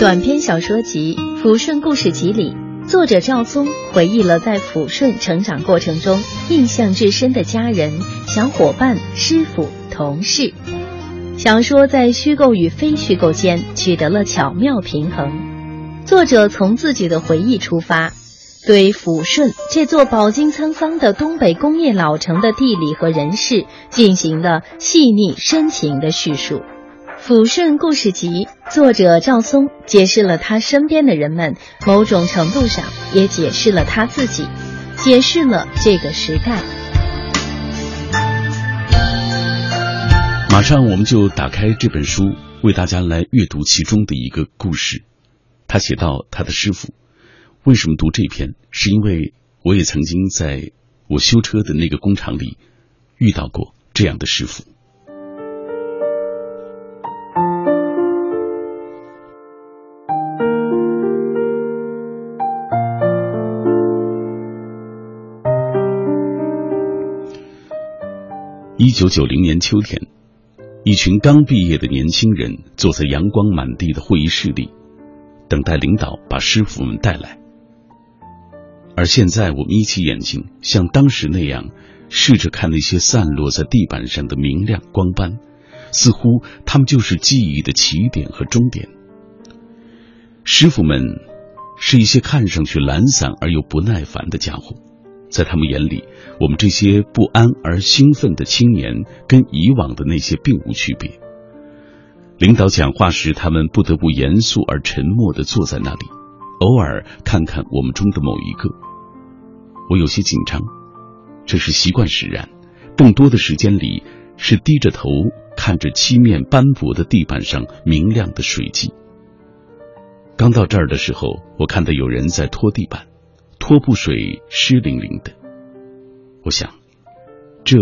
短篇小说集《抚顺故事集》里，作者赵松回忆了在抚顺成长过程中印象至深的家人、小伙伴、师傅、同事。小说在虚构与非虚构间取得了巧妙平衡。作者从自己的回忆出发，对抚顺这座饱经沧桑的东北工业老城的地理和人事进行了细腻深情的叙述。《抚顺故事集》作者赵松解释了他身边的人们，某种程度上也解释了他自己，解释了这个时代。马上我们就打开这本书，为大家来阅读其中的一个故事。他写到他的师傅，为什么读这篇？是因为我也曾经在我修车的那个工厂里遇到过这样的师傅。九九零年秋天，一群刚毕业的年轻人坐在阳光满地的会议室里，等待领导把师傅们带来。而现在，我们眯起眼睛，像当时那样，试着看那些散落在地板上的明亮光斑，似乎他们就是记忆的起点和终点。师傅们是一些看上去懒散而又不耐烦的家伙。在他们眼里，我们这些不安而兴奋的青年，跟以往的那些并无区别。领导讲话时，他们不得不严肃而沉默地坐在那里，偶尔看看我们中的某一个。我有些紧张，这是习惯使然。更多的时间里，是低着头看着漆面斑驳的地板上明亮的水迹。刚到这儿的时候，我看到有人在拖地板。拖布水湿淋淋的，我想，这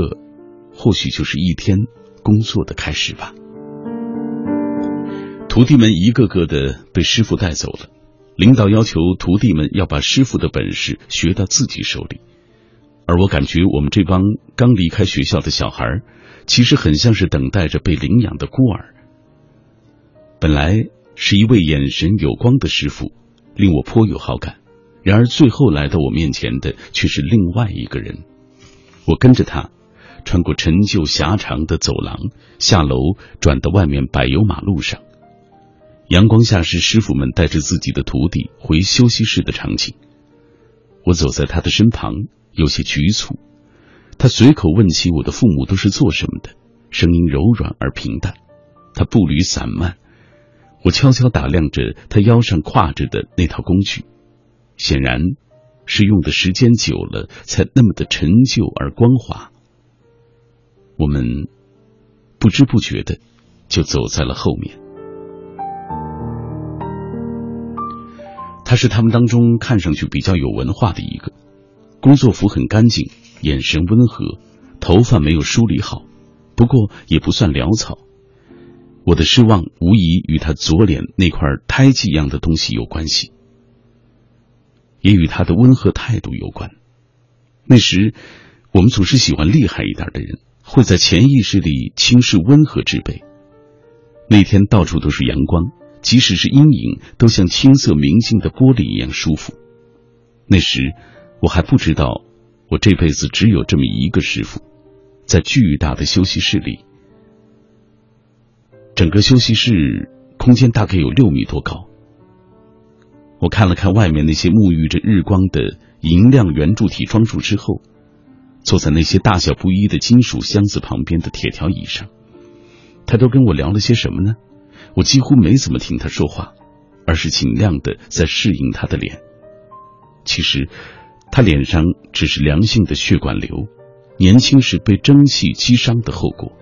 或许就是一天工作的开始吧。徒弟们一个个的被师傅带走了，领导要求徒弟们要把师傅的本事学到自己手里，而我感觉我们这帮刚离开学校的小孩，其实很像是等待着被领养的孤儿。本来是一位眼神有光的师傅，令我颇有好感。然而，最后来到我面前的却是另外一个人。我跟着他，穿过陈旧狭长的走廊，下楼，转到外面柏油马路上。阳光下是师傅们带着自己的徒弟回休息室的场景。我走在他的身旁，有些局促。他随口问起我的父母都是做什么的，声音柔软而平淡。他步履散漫。我悄悄打量着他腰上挎着的那套工具。显然，是用的时间久了，才那么的陈旧而光滑。我们不知不觉的就走在了后面。他是他们当中看上去比较有文化的一个，工作服很干净，眼神温和，头发没有梳理好，不过也不算潦草。我的失望无疑与他左脸那块胎记一样的东西有关系。也与他的温和态度有关。那时，我们总是喜欢厉害一点的人，会在潜意识里轻视温和之辈。那天到处都是阳光，即使是阴影，都像青色明净的玻璃一样舒服。那时，我还不知道，我这辈子只有这么一个师傅，在巨大的休息室里，整个休息室空间大概有六米多高。我看了看外面那些沐浴着日光的银亮圆柱体装束之后，坐在那些大小不一的金属箱子旁边的铁条椅上，他都跟我聊了些什么呢？我几乎没怎么听他说话，而是尽量的在适应他的脸。其实，他脸上只是良性的血管瘤，年轻时被蒸汽击伤的后果，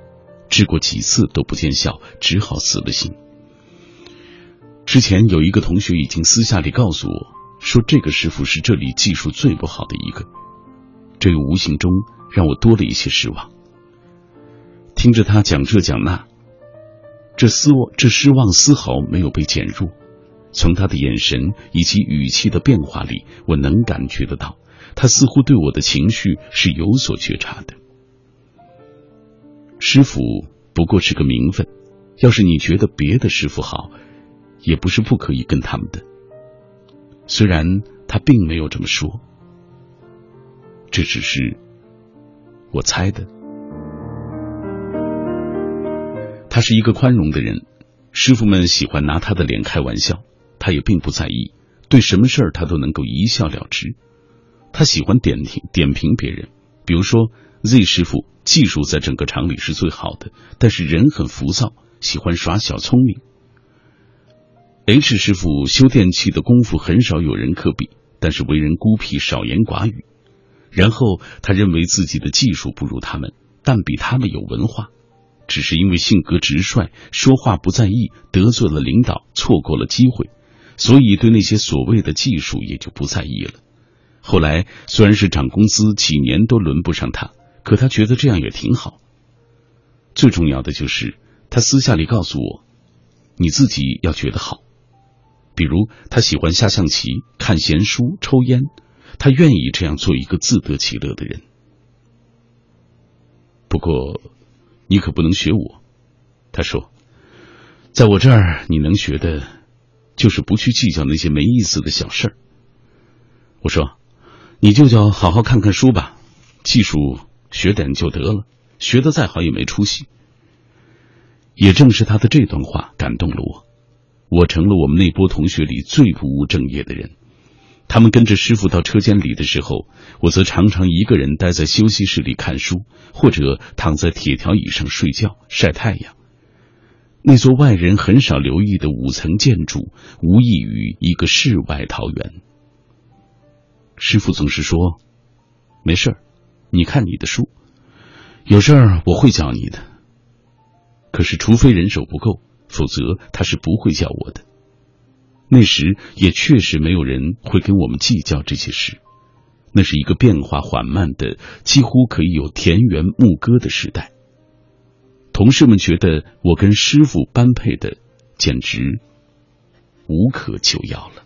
治过几次都不见效，只好死了心。之前有一个同学已经私下里告诉我，说这个师傅是这里技术最不好的一个，这个无形中让我多了一些失望。听着他讲这讲那，这失望这失望丝毫没有被减弱。从他的眼神以及语气的变化里，我能感觉得到，他似乎对我的情绪是有所觉察的。师傅不过是个名分，要是你觉得别的师傅好。也不是不可以跟他们的。虽然他并没有这么说，这只是我猜的。他是一个宽容的人，师傅们喜欢拿他的脸开玩笑，他也并不在意，对什么事儿他都能够一笑了之。他喜欢点评点评别人，比如说 Z 师傅技术在整个厂里是最好的，但是人很浮躁，喜欢耍小聪明。H 师傅修电器的功夫很少有人可比，但是为人孤僻，少言寡语。然后他认为自己的技术不如他们，但比他们有文化。只是因为性格直率，说话不在意，得罪了领导，错过了机会，所以对那些所谓的技术也就不在意了。后来虽然是涨工资，几年都轮不上他，可他觉得这样也挺好。最重要的就是他私下里告诉我，你自己要觉得好。比如他喜欢下象棋、看闲书、抽烟，他愿意这样做一个自得其乐的人。不过。你可不能学我，他说，在我这儿你能学的，就是不去计较那些没意思的小事儿。我说，你就叫好好看看书吧，技术学点就得了，学的再好也没出息。也正是他的这段话感动了我，我成了我们那波同学里最不务正业的人。他们跟着师傅到车间里的时候，我则常常一个人待在休息室里看书，或者躺在铁条椅上睡觉晒太阳。那座外人很少留意的五层建筑，无异于一个世外桃源。师傅总是说：“没事儿，你看你的书，有事儿我会教你的。”可是，除非人手不够，否则他是不会叫我的。那时也确实没有人会跟我们计较这些事，那是一个变化缓慢的、几乎可以有田园牧歌的时代。同事们觉得我跟师傅般配的，简直无可救药了。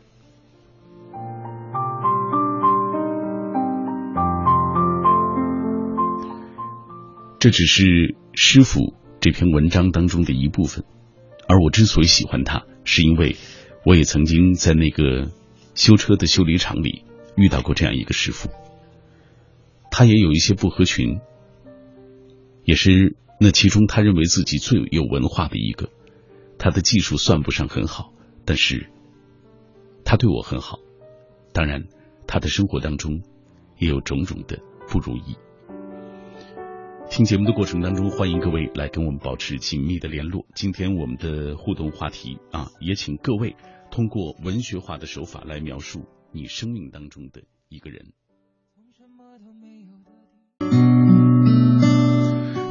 这只是师傅这篇文章当中的一部分，而我之所以喜欢他，是因为。我也曾经在那个修车的修理厂里遇到过这样一个师傅，他也有一些不合群，也是那其中他认为自己最有文化的一个。他的技术算不上很好，但是他对我很好。当然，他的生活当中也有种种的不如意。听节目的过程当中，欢迎各位来跟我们保持紧密的联络。今天我们的互动话题啊，也请各位通过文学化的手法来描述你生命当中的一个人。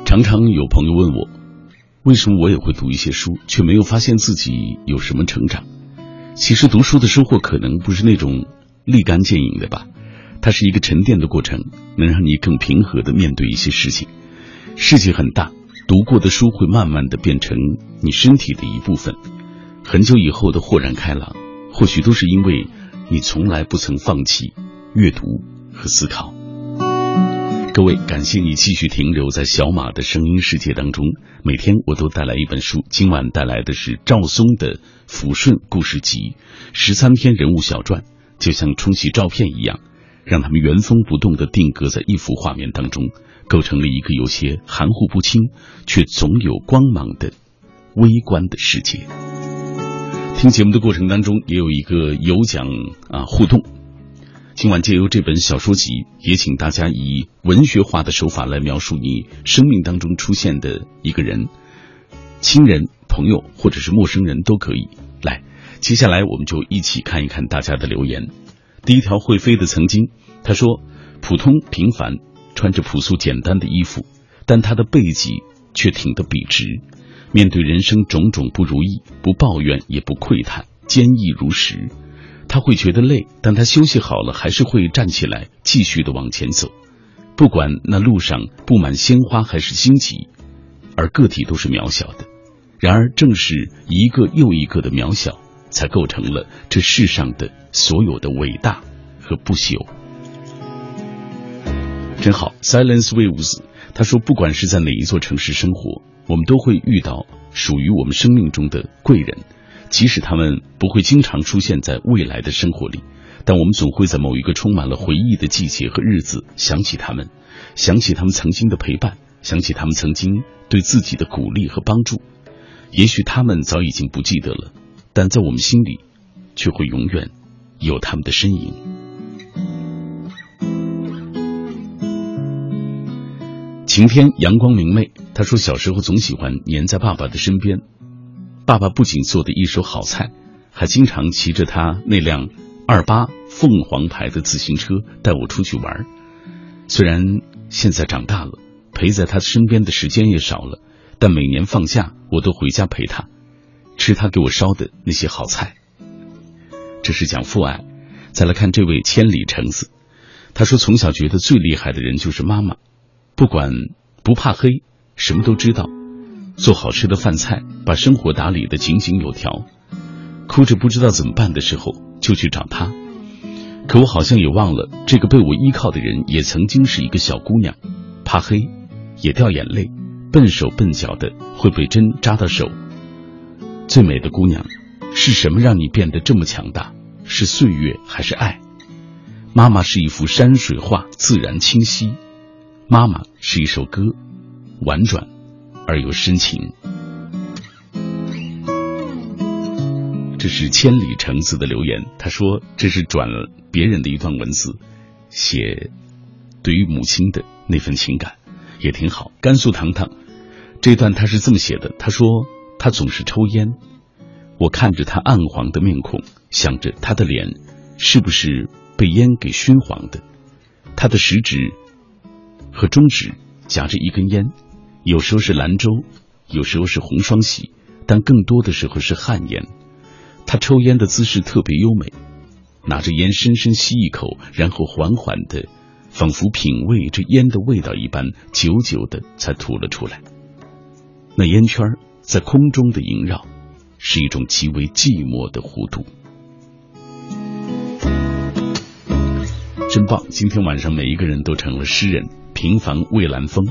常常有朋友问我，为什么我也会读一些书，却没有发现自己有什么成长？其实读书的收获可能不是那种立竿见影的吧，它是一个沉淀的过程，能让你更平和的面对一些事情。世界很大，读过的书会慢慢的变成你身体的一部分。很久以后的豁然开朗，或许都是因为你从来不曾放弃阅读和思考。各位，感谢你继续停留在小马的声音世界当中。每天我都带来一本书，今晚带来的是赵松的《抚顺故事集》，十三篇人物小传，就像冲洗照片一样，让他们原封不动的定格在一幅画面当中。构成了一个有些含糊不清，却总有光芒的微观的世界。听节目的过程当中，也有一个有奖啊互动。今晚借由这本小说集，也请大家以文学化的手法来描述你生命当中出现的一个人，亲人、朋友或者是陌生人都可以。来，接下来我们就一起看一看大家的留言。第一条会飞的曾经，他说：“普通平凡。”穿着朴素简单的衣服，但他的背脊却挺得笔直。面对人生种种不如意，不抱怨也不喟叹，坚毅如石。他会觉得累，但他休息好了，还是会站起来，继续的往前走。不管那路上布满鲜花还是荆棘，而个体都是渺小的。然而，正是一个又一个的渺小，才构成了这世上的所有的伟大和不朽。真好，Silence Waves。他说，不管是在哪一座城市生活，我们都会遇到属于我们生命中的贵人，即使他们不会经常出现在未来的生活里，但我们总会在某一个充满了回忆的季节和日子想起他们，想起他们曾经的陪伴，想起他们曾经对自己的鼓励和帮助。也许他们早已经不记得了，但在我们心里，却会永远有他们的身影。晴天阳光明媚，他说小时候总喜欢黏在爸爸的身边。爸爸不仅做的一手好菜，还经常骑着他那辆二八凤凰牌的自行车带我出去玩。虽然现在长大了，陪在他身边的时间也少了，但每年放假我都回家陪他，吃他给我烧的那些好菜。这是讲父爱。再来看这位千里橙子，他说从小觉得最厉害的人就是妈妈，不管不怕黑，什么都知道。做好吃的饭菜，把生活打理的井井有条。哭着不知道怎么办的时候，就去找他。可我好像也忘了，这个被我依靠的人也曾经是一个小姑娘，怕黑，也掉眼泪，笨手笨脚的会被针扎到手。最美的姑娘，是什么让你变得这么强大？是岁月还是爱？妈妈是一幅山水画，自然清晰。妈妈是一首歌，婉转。而又深情，这是千里橙子的留言。他说这是转了别人的一段文字，写对于母亲的那份情感也挺好。甘肃糖糖这段他是这么写的：他说他总是抽烟，我看着他暗黄的面孔，想着他的脸是不是被烟给熏黄的。他的食指和中指夹着一根烟。有时候是兰州，有时候是红双喜，但更多的时候是旱烟。他抽烟的姿势特别优美，拿着烟深深吸一口，然后缓缓的，仿佛品味这烟的味道一般，久久的才吐了出来。那烟圈在空中的萦绕，是一种极为寂寞的弧度。真棒！今天晚上每一个人都成了诗人。平凡蔚蓝风。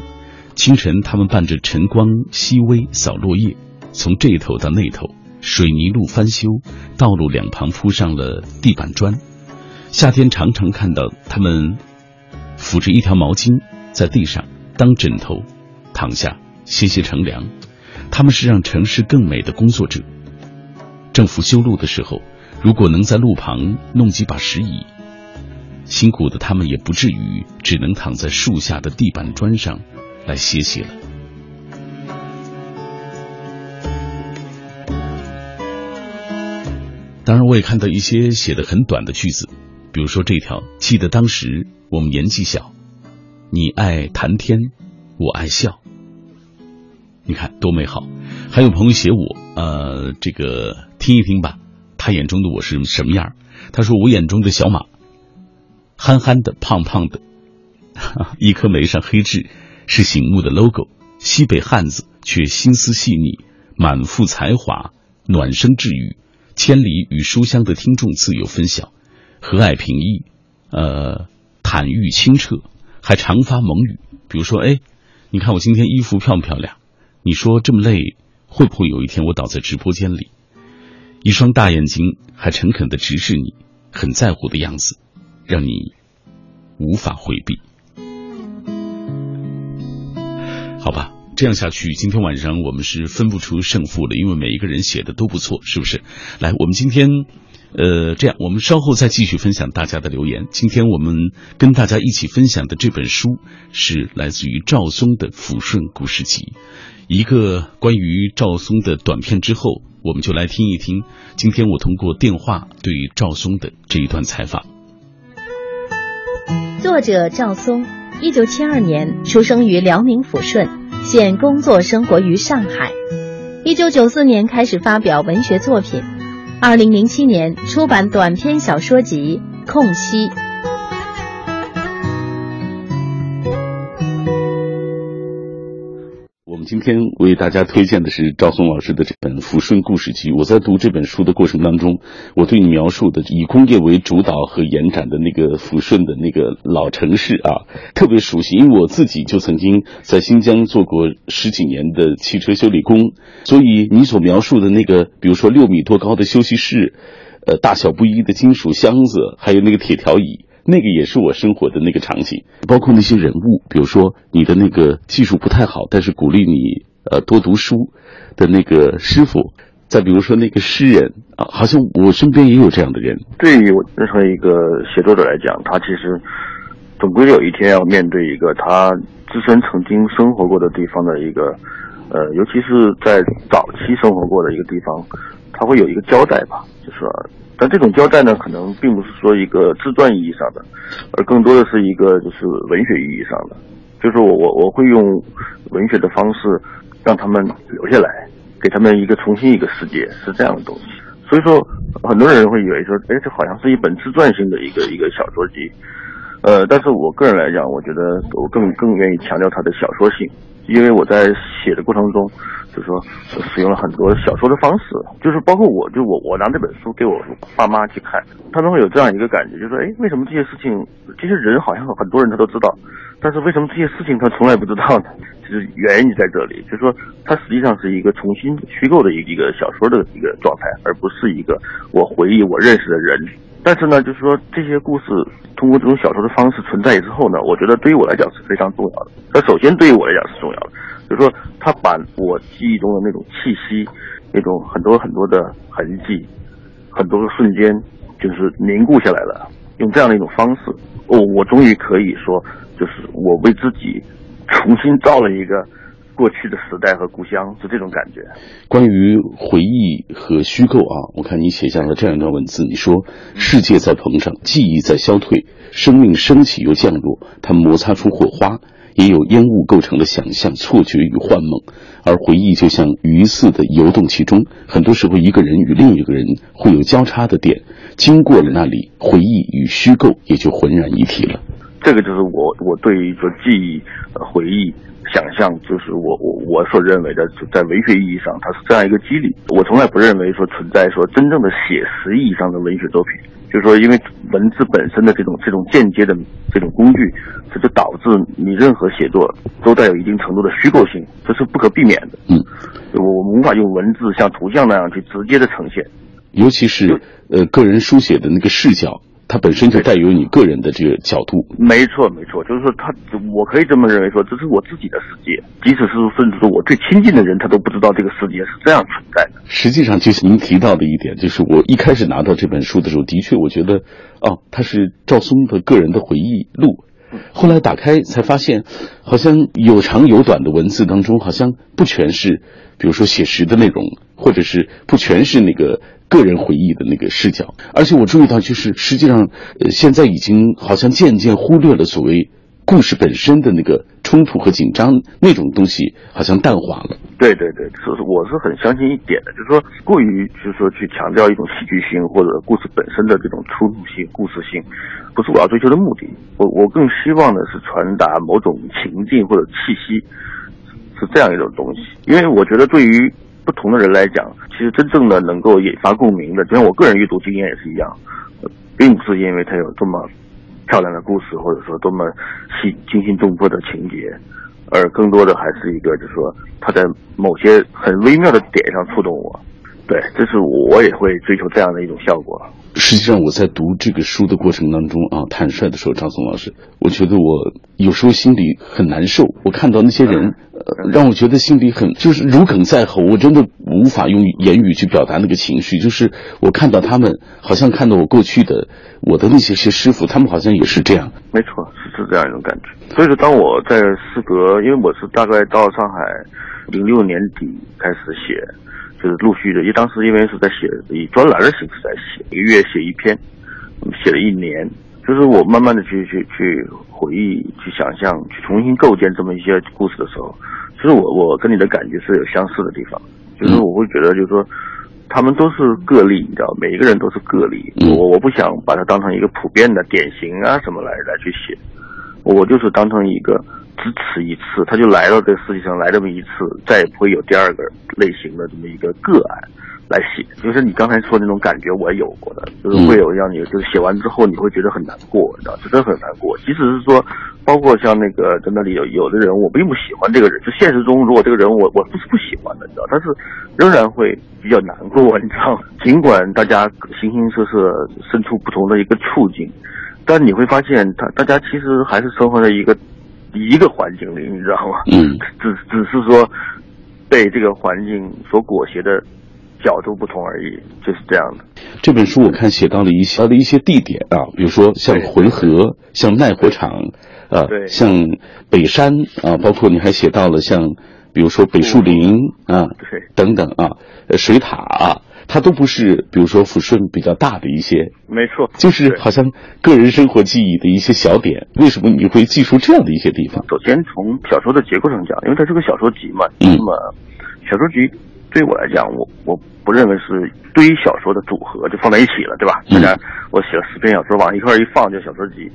清晨，他们伴着晨光熹微扫落叶，从这头到那头，水泥路翻修，道路两旁铺上了地板砖。夏天常常看到他们抚着一条毛巾在地上当枕头躺下歇歇乘凉。他们是让城市更美的工作者。政府修路的时候，如果能在路旁弄几把石椅，辛苦的他们也不至于只能躺在树下的地板砖上。来歇息了。当然，我也看到一些写的很短的句子，比如说这条：记得当时我们年纪小，你爱谈天，我爱笑。你看多美好！还有朋友写我，呃，这个听一听吧，他眼中的我是什么样？他说我眼中的小马，憨憨的，胖胖的，一颗眉上黑痣。是醒目的 logo，西北汉子却心思细腻，满腹才华，暖声治愈，千里与书香的听众自有分晓，和蔼平易，呃，坦率清澈，还常发蒙语。比如说，哎，你看我今天衣服漂不漂亮？你说这么累，会不会有一天我倒在直播间里？一双大眼睛还诚恳的直视你，很在乎的样子，让你无法回避。好吧，这样下去，今天晚上我们是分不出胜负的，因为每一个人写的都不错，是不是？来，我们今天，呃，这样，我们稍后再继续分享大家的留言。今天我们跟大家一起分享的这本书是来自于赵松的《抚顺故事集》，一个关于赵松的短片。之后，我们就来听一听今天我通过电话对赵松的这一段采访。作者赵松。一九七二年出生于辽宁抚顺，现工作生活于上海。一九九四年开始发表文学作品，二零零七年出版短篇小说集《空隙》。今天为大家推荐的是赵松老师的这本《抚顺故事集》。我在读这本书的过程当中，我对你描述的以工业为主导和延展的那个抚顺的那个老城市啊，特别熟悉，因为我自己就曾经在新疆做过十几年的汽车修理工，所以你所描述的那个，比如说六米多高的休息室，呃，大小不一的金属箱子，还有那个铁条椅。那个也是我生活的那个场景，包括那些人物，比如说你的那个技术不太好，但是鼓励你呃多读书的那个师傅，再比如说那个诗人啊，好像我身边也有这样的人。对于任何一个写作者来讲，他其实总归有一天要面对一个他自身曾经生活过的地方的一个呃，尤其是在早期生活过的一个地方，他会有一个交代吧，就是。但这种交代呢，可能并不是说一个自传意义上的，而更多的是一个就是文学意义上的，就是我我我会用文学的方式让他们留下来，给他们一个重新一个世界，是这样的东西。所以说，很多人会以为说，哎，这好像是一本自传性的一个一个小说集，呃，但是我个人来讲，我觉得我更更愿意强调它的小说性。因为我在写的过程中，就是说使用了很多小说的方式，就是包括我，就我我拿这本书给我爸妈去看，他们会有这样一个感觉，就是说，哎，为什么这些事情，这些人好像很多人他都知道，但是为什么这些事情他从来不知道呢？就是原因在这里，就是说，它实际上是一个重新虚构的一个小说的一个状态，而不是一个我回忆我认识的人。但是呢，就是说这些故事通过这种小说的方式存在之后呢，我觉得对于我来讲是非常重要的。那首先对于我来讲是重要的，就是说他把我记忆中的那种气息、那种很多很多的痕迹、很多的瞬间，就是凝固下来了。用这样的一种方式，哦，我终于可以说，就是我为自己重新造了一个。过去的时代和故乡是这种感觉。关于回忆和虚构啊，我看你写下了这样一段文字：你说，世界在膨胀，记忆在消退，生命升起又降落，它摩擦出火花，也有烟雾构成的想象、错觉与幻梦。而回忆就像鱼似的游动其中，很多时候一个人与另一个人会有交叉的点，经过了那里，回忆与虚构也就浑然一体了。这个就是我我对于说记忆、回忆。想象就是我我我所认为的，在文学意义上，它是这样一个机理。我从来不认为说存在说真正的写实意义上的文学作品，就是说，因为文字本身的这种这种间接的这种工具，这就导致你任何写作都带有一定程度的虚构性，这是不可避免的。嗯，我们无法用文字像图像那样去直接的呈现，尤其是呃个人书写的那个视角。它本身就带有你个人的这个角度，没错没错，就是说他，我可以这么认为说，这是我自己的世界，即使是甚至是我最亲近的人，他都不知道这个世界是这样存在的。实际上，就是您提到的一点，就是我一开始拿到这本书的时候，的确我觉得，哦，它是赵松的个人的回忆录。后来打开才发现，好像有长有短的文字当中，好像不全是，比如说写实的内容，或者是不全是那个。个人回忆的那个视角，而且我注意到，就是实际上，呃，现在已经好像渐渐忽略了所谓故事本身的那个冲突和紧张那种东西，好像淡化了。对对对，是是，我是很相信一点的，就是说过于就是说去强调一种戏剧性或者故事本身的这种冲突性、故事性，不是我要追求的目的。我我更希望的是传达某种情境或者气息，是这样一种东西。因为我觉得对于不同的人来讲，其实真正的能够引发共鸣的，就像我个人阅读经验也是一样，并不是因为它有多么漂亮的故事，或者说多么细惊心动魄的情节，而更多的还是一个，就是说它在某些很微妙的点上触动我。对，这是我也会追求这样的一种效果。实际上，我在读这个书的过程当中啊，坦率的说，张松老师，我觉得我有时候心里很难受。我看到那些人，呃，让我觉得心里很就是如鲠在喉。我真的无法用言语去表达那个情绪。就是我看到他们，好像看到我过去的我的那些些师傅，他们好像也是这样。没错，是是这样一种感觉。所以说，当我在诗阁，因为我是大概到上海零六年底开始写。就是陆续的，因为当时因为是在写以专栏的形式在写，一个月写一篇，写了一年。就是我慢慢的去去去回忆、去想象、去重新构建这么一些故事的时候，其实我我跟你的感觉是有相似的地方。就是我会觉得，就是说，他们都是个例，你知道，每一个人都是个例。我我不想把它当成一个普遍的典型啊什么来来去写。我就是当成一个只此一次，他就来到这个世界上来这么一次，再也不会有第二个类型的这么一个个案来写。就是你刚才说那种感觉，我也有过的，就是会有让你就是写完之后你会觉得很难过，你知道，真的很难过。即使是说，包括像那个在那里有有的人，我并不喜欢这个人，就现实中如果这个人我我不是不喜欢的，你知道，但是仍然会比较难过，你知道。尽管大家形形色色，身处不同的一个处境。但你会发现，他大家其实还是生活在一个一个环境里，你知道吗？嗯，只只是说被这个环境所裹挟的角度不同而已，就是这样的。这本书我看写到了一些的一些地点啊，比如说像浑河，像耐火场，呃，像北山啊，包括你还写到了像比如说北树林啊，对，等等啊，水塔啊。它都不是，比如说抚顺比较大的一些，没错，就是好像个人生活记忆的一些小点。为什么你会记住这样的一些地方？首先从小说的结构上讲，因为它是个小说集嘛，那么小说集对我来讲，我我不认为是堆小说的组合就放在一起了，对吧？大家我写了十篇小说往一块一放就小说集，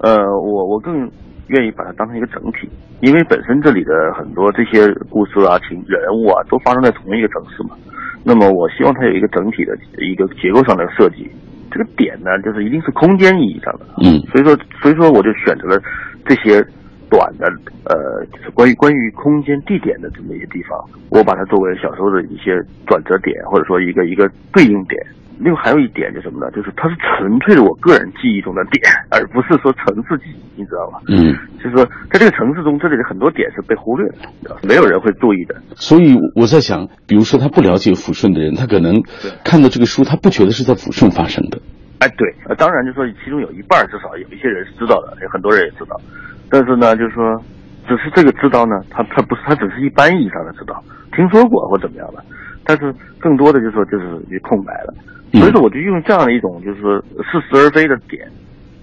呃，我我更愿意把它当成一个整体，因为本身这里的很多这些故事啊、情人物啊，都发生在同一个城市嘛。那么我希望它有一个整体的一个结构上的设计，这个点呢，就是一定是空间意义上的。嗯，所以说，所以说我就选择了这些短的，呃，就是关于关于空间地点的这么一些地方，我把它作为小时候的一些转折点，或者说一个一个对应点。另外还有一点就是什么呢？就是它是纯粹的我个人记忆中的点，而不是说城市记忆，你知道吧？嗯，就是说在这个城市中，这里的很多点是被忽略的，没有人会注意的。所以我在想，比如说他不了解抚顺的人，他可能看到这个书，他不觉得是在抚顺发生的。哎，对，呃，当然就说其中有一半至少有一些人是知道的，有很多人也知道，但是呢，就是说，只是这个知道呢，他他不是他只是一般意义上的知道，听说过或怎么样的，但是更多的就是说就是一空白了。所以说，我就用这样的一种，就是说似是而非的点，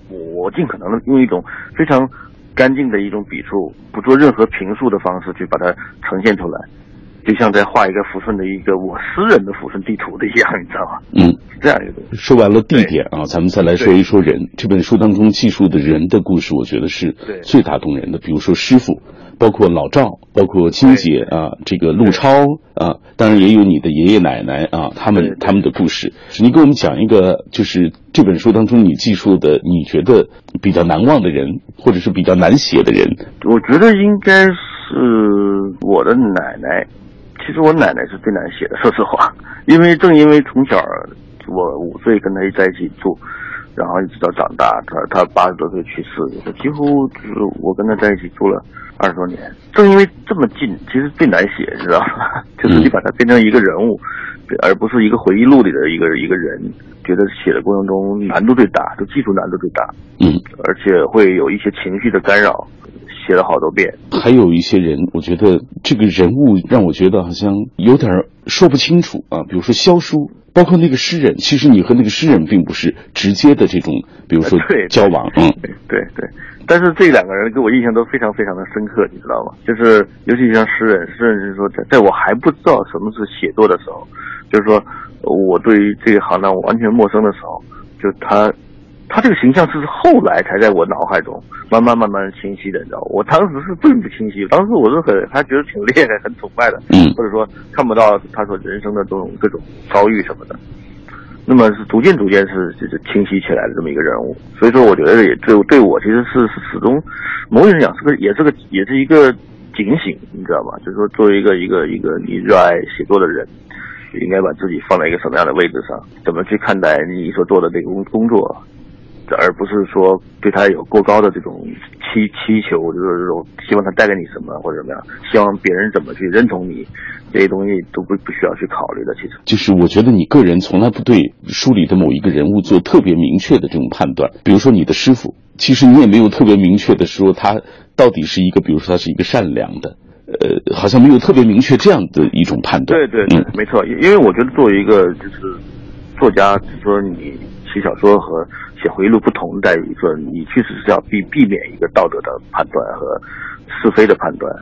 我尽可能的用一种非常干净的一种笔触，不做任何评述的方式去把它呈现出来，就像在画一个抚顺的一个我私人的抚顺地图的一样，你知道吗？嗯，是这样一个。说完了地点啊，咱们再来说一说人。这本书当中记述的人的故事，我觉得是最打动人的。比如说师傅。包括老赵，包括金姐啊，这个陆超啊，当然也有你的爷爷奶奶啊，他们他们的故事。你给我们讲一个，就是这本书当中你记述的，你觉得比较难忘的人，或者是比较难写的人。我觉得应该是我的奶奶。其实我奶奶是最难写的，说实话，因为正因为从小我五岁跟她在一起住。然后一直到长大，她她八十多岁去世，几乎就是我跟她在一起住了二十多年。正因为这么近，其实最难写，知道吧？就是你把它变成一个人物，而不是一个回忆录里的一个一个人，觉得写的过程中难度最大，就技术难度最大。嗯，而且会有一些情绪的干扰，写了好多遍。还有一些人，我觉得这个人物让我觉得好像有点说不清楚啊，比如说萧书。包括那个诗人，其实你和那个诗人并不是直接的这种，比如说交往，嗯，对对。但是这两个人给我印象都非常非常的深刻，你知道吗？就是尤其像诗人，诗人就是说，在在我还不知道什么是写作的时候，就是说我对于这一行当完全陌生的时候，就他。他这个形象是后来才在我脑海中慢慢慢慢清晰的，你知道我当时是并不清晰，当时我是很还觉得挺厉害、很崇拜的，嗯，或者说看不到他所人生的这种各种遭遇什么的。那么是逐渐逐渐是就是清晰起来的这么一个人物，所以说我觉得也对对我其实是是始终某种意义上讲是个也是个也是一个警醒，你知道吗？就是说作为一个一个一个你热爱写作的人，应该把自己放在一个什么样的位置上，怎么去看待你所做的这个工工作。而不是说对他有过高的这种期期求，就是这种希望他带给你什么或者怎么样，希望别人怎么去认同你，这些东西都不不需要去考虑的。其实，就是我觉得你个人从来不对书里的某一个人物做特别明确的这种判断。比如说你的师傅，其实你也没有特别明确的说他到底是一个，比如说他是一个善良的，呃，好像没有特别明确这样的一种判断。对对，嗯，没错，因为我觉得作为一个就是作家，就是说你写小说和。写回忆录不同在于说，你确实是要避避免一个道德的判断和是非的判断，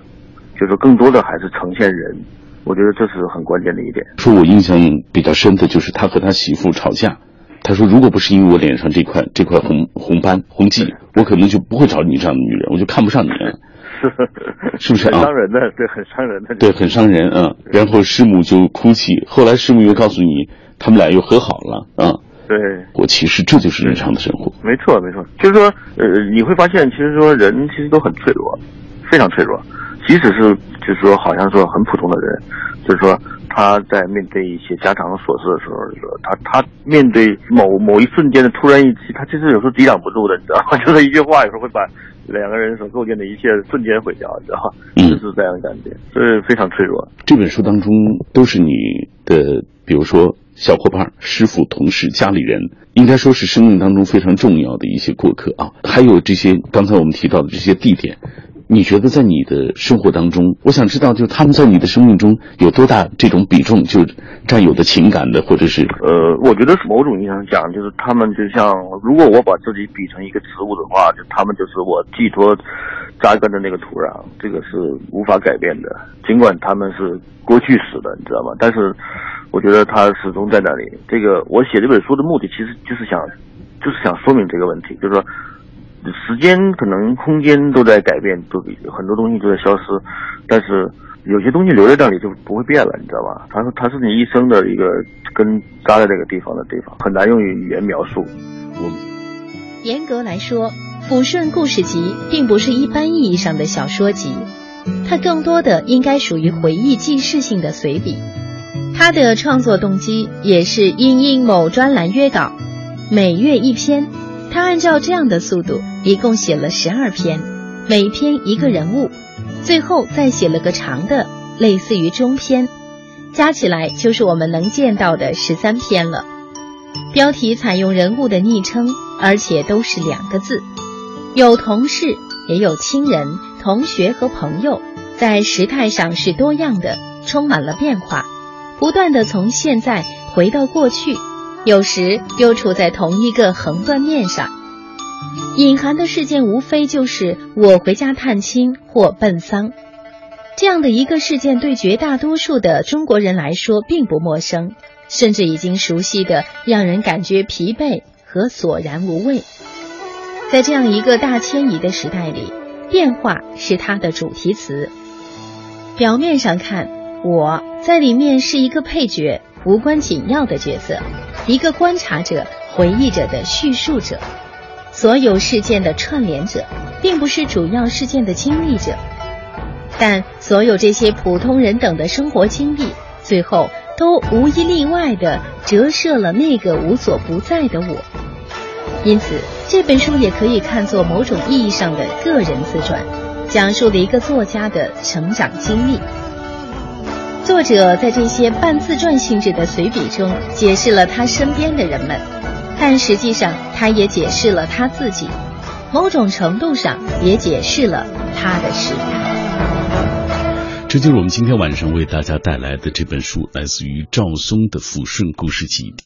就是更多的还是呈现人。我觉得这是很关键的一点。说我印象比较深的就是他和他媳妇吵架，他说：“如果不是因为我脸上这块这块红红斑红迹，我可能就不会找你这样的女人，我就看不上你。”是不是啊？伤人的，对，很伤人的。对，很伤人啊。然后师母就哭泣，后来师母又告诉你，他们俩又和好了啊。对，我其实这就是日常的生活。没错，没错，就是说，呃，你会发现，其实说人其实都很脆弱，非常脆弱。即使是就是说，好像说很普通的人，就是说他在面对一些家常琐事的时候，说他他面对某某一瞬间的突然一击，他其实有时候抵挡不住的，你知道吗？就是一句话有时候会把两个人所构建的一切瞬间毁掉，你知道吗？就是这样的感觉，所以非常脆弱。这本书当中都是你的，比如说小伙伴、师傅、同事、家里人，应该说是生命当中非常重要的一些过客啊。还有这些刚才我们提到的这些地点。你觉得在你的生活当中，我想知道，就他们在你的生命中有多大这种比重，就占有的情感的，或者是呃，我觉得是某种意义上讲，就是他们就像，如果我把自己比成一个植物的话，就他们就是我寄托扎根的那个土壤，这个是无法改变的。尽管他们是过去式的，你知道吗？但是我觉得他始终在那里。这个我写这本书的目的，其实就是想，就是想说明这个问题，就是说。时间可能空间都在改变，都很多东西都在消失，但是有些东西留在那里就不会变了，你知道吧？它是它是你一生的一个根扎在这个地方的地方，很难用语言描述。严格来说，《抚顺故事集》并不是一般意义上的小说集，它更多的应该属于回忆记事性的随笔。它的创作动机也是因应某专栏约稿，每月一篇。他按照这样的速度，一共写了十二篇，每篇一个人物，最后再写了个长的，类似于中篇，加起来就是我们能见到的十三篇了。标题采用人物的昵称，而且都是两个字，有同事，也有亲人、同学和朋友，在时态上是多样的，充满了变化，不断的从现在回到过去。有时又处在同一个横断面上，隐含的事件无非就是我回家探亲或奔丧，这样的一个事件对绝大多数的中国人来说并不陌生，甚至已经熟悉的让人感觉疲惫和索然无味。在这样一个大迁移的时代里，变化是它的主题词。表面上看，我在里面是一个配角，无关紧要的角色。一个观察者、回忆者的叙述者，所有事件的串联者，并不是主要事件的经历者。但所有这些普通人等的生活经历，最后都无一例外地折射了那个无所不在的我。因此，这本书也可以看作某种意义上的个人自传，讲述了一个作家的成长经历。作者在这些半自传性质的随笔中，解释了他身边的人们，但实际上他也解释了他自己，某种程度上也解释了他的时代。这就是我们今天晚上为大家带来的这本书，来自于赵松的《抚顺故事集》。